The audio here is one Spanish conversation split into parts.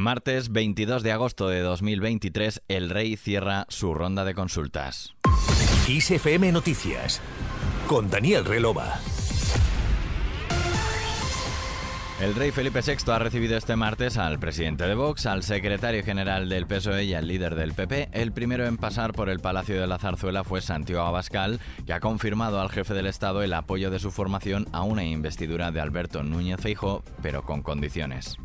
Martes 22 de agosto de 2023, el rey cierra su ronda de consultas. ISFM Noticias con Daniel Relova. El rey Felipe VI ha recibido este martes al presidente de Vox, al secretario general del PSOE y al líder del PP. El primero en pasar por el Palacio de la Zarzuela fue Santiago Abascal, que ha confirmado al jefe del Estado el apoyo de su formación a una investidura de Alberto Núñez Feijóo, pero con condiciones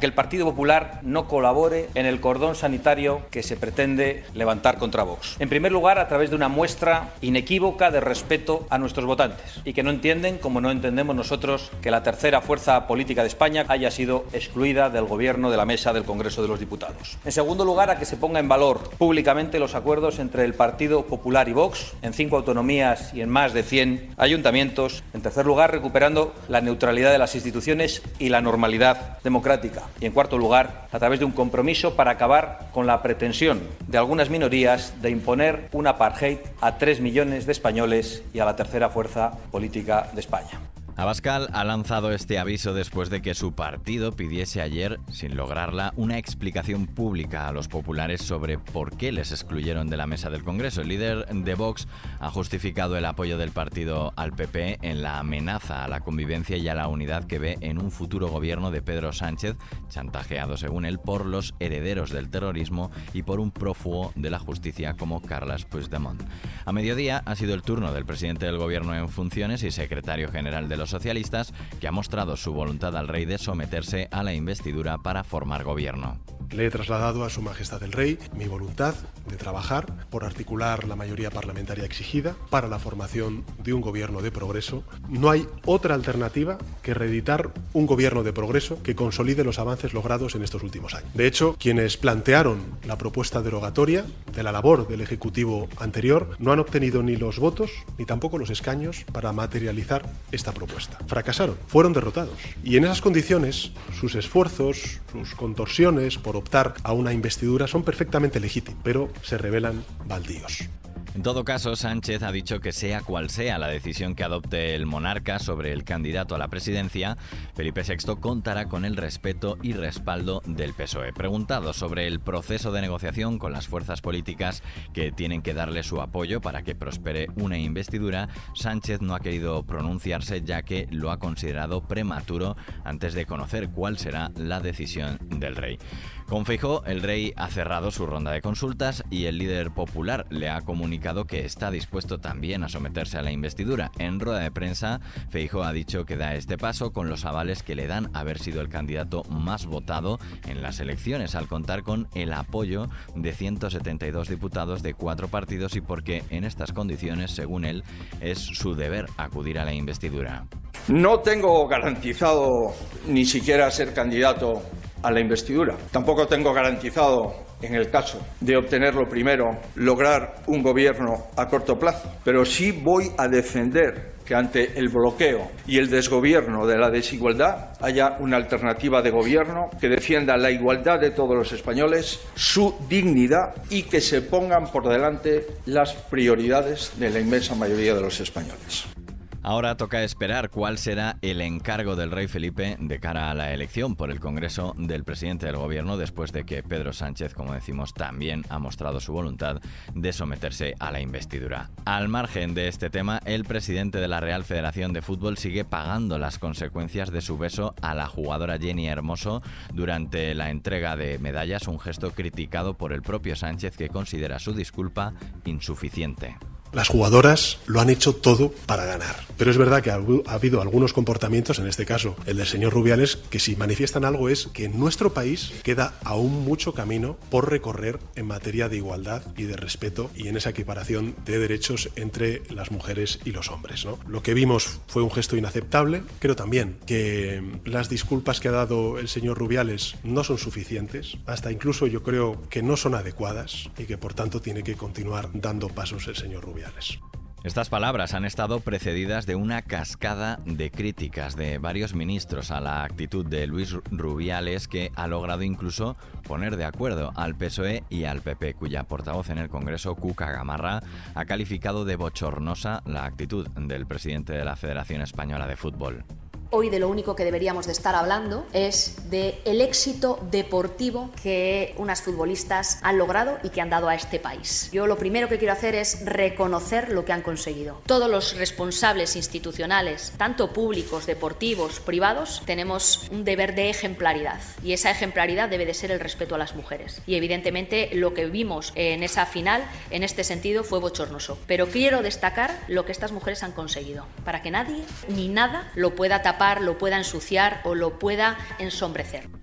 que el Partido Popular no colabore en el cordón sanitario que se pretende levantar contra Vox. En primer lugar, a través de una muestra inequívoca de respeto a nuestros votantes y que no entienden, como no entendemos nosotros, que la tercera fuerza política de España haya sido excluida del Gobierno de la mesa del Congreso de los Diputados. En segundo lugar, a que se ponga en valor públicamente los acuerdos entre el Partido Popular y Vox en cinco autonomías y en más de 100 ayuntamientos. En tercer lugar, recuperando la neutralidad de las instituciones y la normalidad democrática. Y en cuarto lugar, a través de un compromiso para acabar con la pretensión de algunas minorías de imponer un apartheid a tres millones de españoles y a la tercera fuerza política de España. Abascal ha lanzado este aviso después de que su partido pidiese ayer, sin lograrla, una explicación pública a los populares sobre por qué les excluyeron de la mesa del Congreso. El líder de Vox ha justificado el apoyo del partido al PP en la amenaza a la convivencia y a la unidad que ve en un futuro gobierno de Pedro Sánchez, chantajeado según él por los herederos del terrorismo y por un prófugo de la justicia como Carles Puigdemont. A mediodía ha sido el turno del presidente del gobierno en funciones y secretario general de los socialistas, que ha mostrado su voluntad al rey de someterse a la investidura para formar gobierno. Le he trasladado a Su Majestad el Rey mi voluntad de trabajar por articular la mayoría parlamentaria exigida para la formación de un gobierno de progreso. No hay otra alternativa que reeditar un gobierno de progreso que consolide los avances logrados en estos últimos años. De hecho, quienes plantearon la propuesta derogatoria de la labor del Ejecutivo anterior no han obtenido ni los votos ni tampoco los escaños para materializar esta propuesta. Fracasaron, fueron derrotados. Y en esas condiciones, sus esfuerzos, sus contorsiones por optar a una investidura son perfectamente legítimos, pero se revelan baldíos. En todo caso, Sánchez ha dicho que sea cual sea la decisión que adopte el monarca sobre el candidato a la presidencia, Felipe VI contará con el respeto y respaldo del PSOE. Preguntado sobre el proceso de negociación con las fuerzas políticas que tienen que darle su apoyo para que prospere una investidura, Sánchez no ha querido pronunciarse ya que lo ha considerado prematuro antes de conocer cuál será la decisión del rey. Con Feijó, el rey ha cerrado su ronda de consultas y el líder popular le ha comunicado que está dispuesto también a someterse a la investidura. En rueda de prensa, Feijó ha dicho que da este paso con los avales que le dan haber sido el candidato más votado en las elecciones, al contar con el apoyo de 172 diputados de cuatro partidos y porque en estas condiciones, según él, es su deber acudir a la investidura. No tengo garantizado ni siquiera ser candidato a la investidura. Tampoco tengo garantizado, en el caso de obtenerlo primero, lograr un gobierno a corto plazo, pero sí voy a defender que ante el bloqueo y el desgobierno de la desigualdad haya una alternativa de gobierno que defienda la igualdad de todos los españoles, su dignidad y que se pongan por delante las prioridades de la inmensa mayoría de los españoles. Ahora toca esperar cuál será el encargo del rey Felipe de cara a la elección por el Congreso del presidente del gobierno después de que Pedro Sánchez, como decimos, también ha mostrado su voluntad de someterse a la investidura. Al margen de este tema, el presidente de la Real Federación de Fútbol sigue pagando las consecuencias de su beso a la jugadora Jenny Hermoso durante la entrega de medallas, un gesto criticado por el propio Sánchez que considera su disculpa insuficiente. Las jugadoras lo han hecho todo para ganar. Pero es verdad que ha habido algunos comportamientos, en este caso el del señor Rubiales, que si manifiestan algo es que en nuestro país queda aún mucho camino por recorrer en materia de igualdad y de respeto y en esa equiparación de derechos entre las mujeres y los hombres. ¿no? Lo que vimos fue un gesto inaceptable. Creo también que las disculpas que ha dado el señor Rubiales no son suficientes. Hasta incluso yo creo que no son adecuadas y que por tanto tiene que continuar dando pasos el señor Rubiales. Estas palabras han estado precedidas de una cascada de críticas de varios ministros a la actitud de Luis Rubiales que ha logrado incluso poner de acuerdo al PSOE y al PP, cuya portavoz en el Congreso, Cuca Gamarra, ha calificado de bochornosa la actitud del presidente de la Federación Española de Fútbol. Hoy de lo único que deberíamos de estar hablando es de el éxito deportivo que unas futbolistas han logrado y que han dado a este país. Yo lo primero que quiero hacer es reconocer lo que han conseguido. Todos los responsables institucionales, tanto públicos, deportivos, privados, tenemos un deber de ejemplaridad y esa ejemplaridad debe de ser el respeto a las mujeres. Y evidentemente lo que vimos en esa final en este sentido fue bochornoso. Pero quiero destacar lo que estas mujeres han conseguido, para que nadie ni nada lo pueda tapar, lo pueda ensuciar o lo pueda ensombrecer.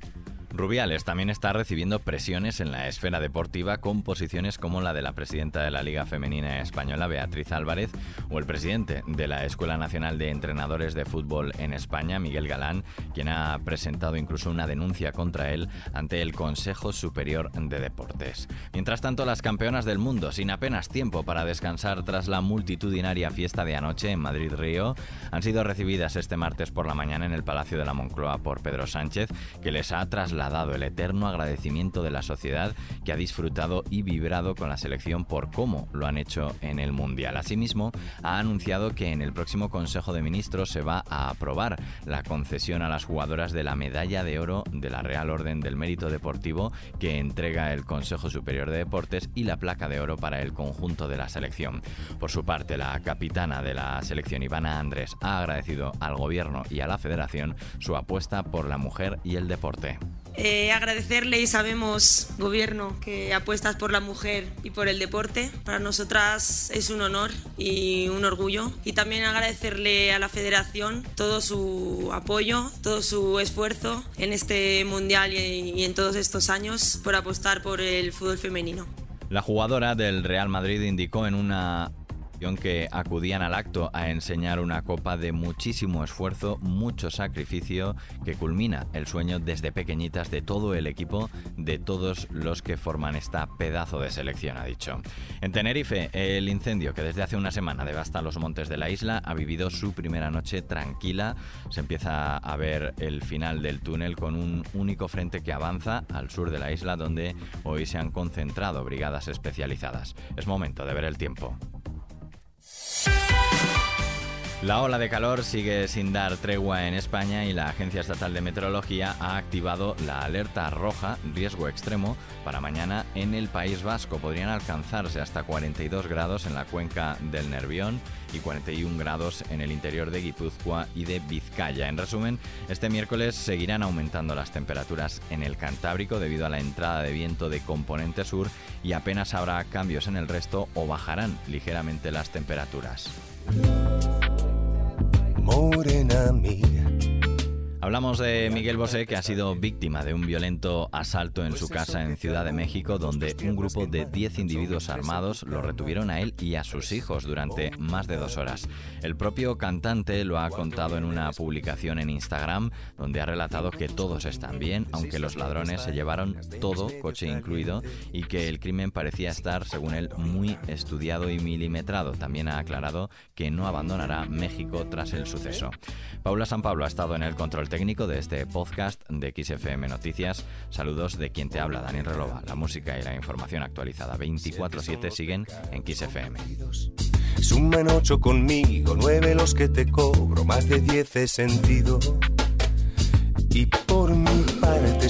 Rubiales también está recibiendo presiones en la esfera deportiva con posiciones como la de la presidenta de la Liga Femenina Española, Beatriz Álvarez, o el presidente de la Escuela Nacional de Entrenadores de Fútbol en España, Miguel Galán, quien ha presentado incluso una denuncia contra él ante el Consejo Superior de Deportes. Mientras tanto, las campeonas del mundo, sin apenas tiempo para descansar tras la multitudinaria fiesta de anoche en Madrid-Río, han sido recibidas este martes por la mañana en el Palacio de la Moncloa por Pedro Sánchez, que les ha trasladado dado el eterno agradecimiento de la sociedad que ha disfrutado y vibrado con la selección por cómo lo han hecho en el Mundial. Asimismo, ha anunciado que en el próximo Consejo de Ministros se va a aprobar la concesión a las jugadoras de la medalla de oro de la Real Orden del Mérito Deportivo que entrega el Consejo Superior de Deportes y la placa de oro para el conjunto de la selección. Por su parte, la capitana de la selección, Ivana Andrés, ha agradecido al gobierno y a la federación su apuesta por la mujer y el deporte. Eh, agradecerle y sabemos, gobierno, que apuestas por la mujer y por el deporte. Para nosotras es un honor y un orgullo. Y también agradecerle a la federación todo su apoyo, todo su esfuerzo en este mundial y en todos estos años por apostar por el fútbol femenino. La jugadora del Real Madrid indicó en una que acudían al acto a enseñar una copa de muchísimo esfuerzo, mucho sacrificio, que culmina el sueño desde pequeñitas de todo el equipo, de todos los que forman esta pedazo de selección, ha dicho. En Tenerife, el incendio que desde hace una semana devasta los montes de la isla ha vivido su primera noche tranquila. Se empieza a ver el final del túnel con un único frente que avanza al sur de la isla donde hoy se han concentrado brigadas especializadas. Es momento de ver el tiempo. La ola de calor sigue sin dar tregua en España y la Agencia Estatal de Meteorología ha activado la alerta roja, riesgo extremo, para mañana en el País Vasco. Podrían alcanzarse hasta 42 grados en la cuenca del Nervión y 41 grados en el interior de Guipúzcoa y de Vizcaya. En resumen, este miércoles seguirán aumentando las temperaturas en el Cantábrico debido a la entrada de viento de componente sur y apenas habrá cambios en el resto o bajarán ligeramente las temperaturas. Morena mía Hablamos de Miguel Bosé, que ha sido víctima de un violento asalto en su casa en Ciudad de México, donde un grupo de 10 individuos armados lo retuvieron a él y a sus hijos durante más de dos horas. El propio cantante lo ha contado en una publicación en Instagram, donde ha relatado que todos están bien, aunque los ladrones se llevaron todo, coche incluido, y que el crimen parecía estar, según él, muy estudiado y milimetrado. También ha aclarado que no abandonará México tras el suceso. Paula San Pablo ha estado en el control técnico de este podcast de XFM Noticias. Saludos de quien te habla, Daniel Relova. La música y la información actualizada 24-7 siguen en XFM. Suman 8 conmigo, 9 los que te cobro, más de 10 he sentido. Y por mi parte.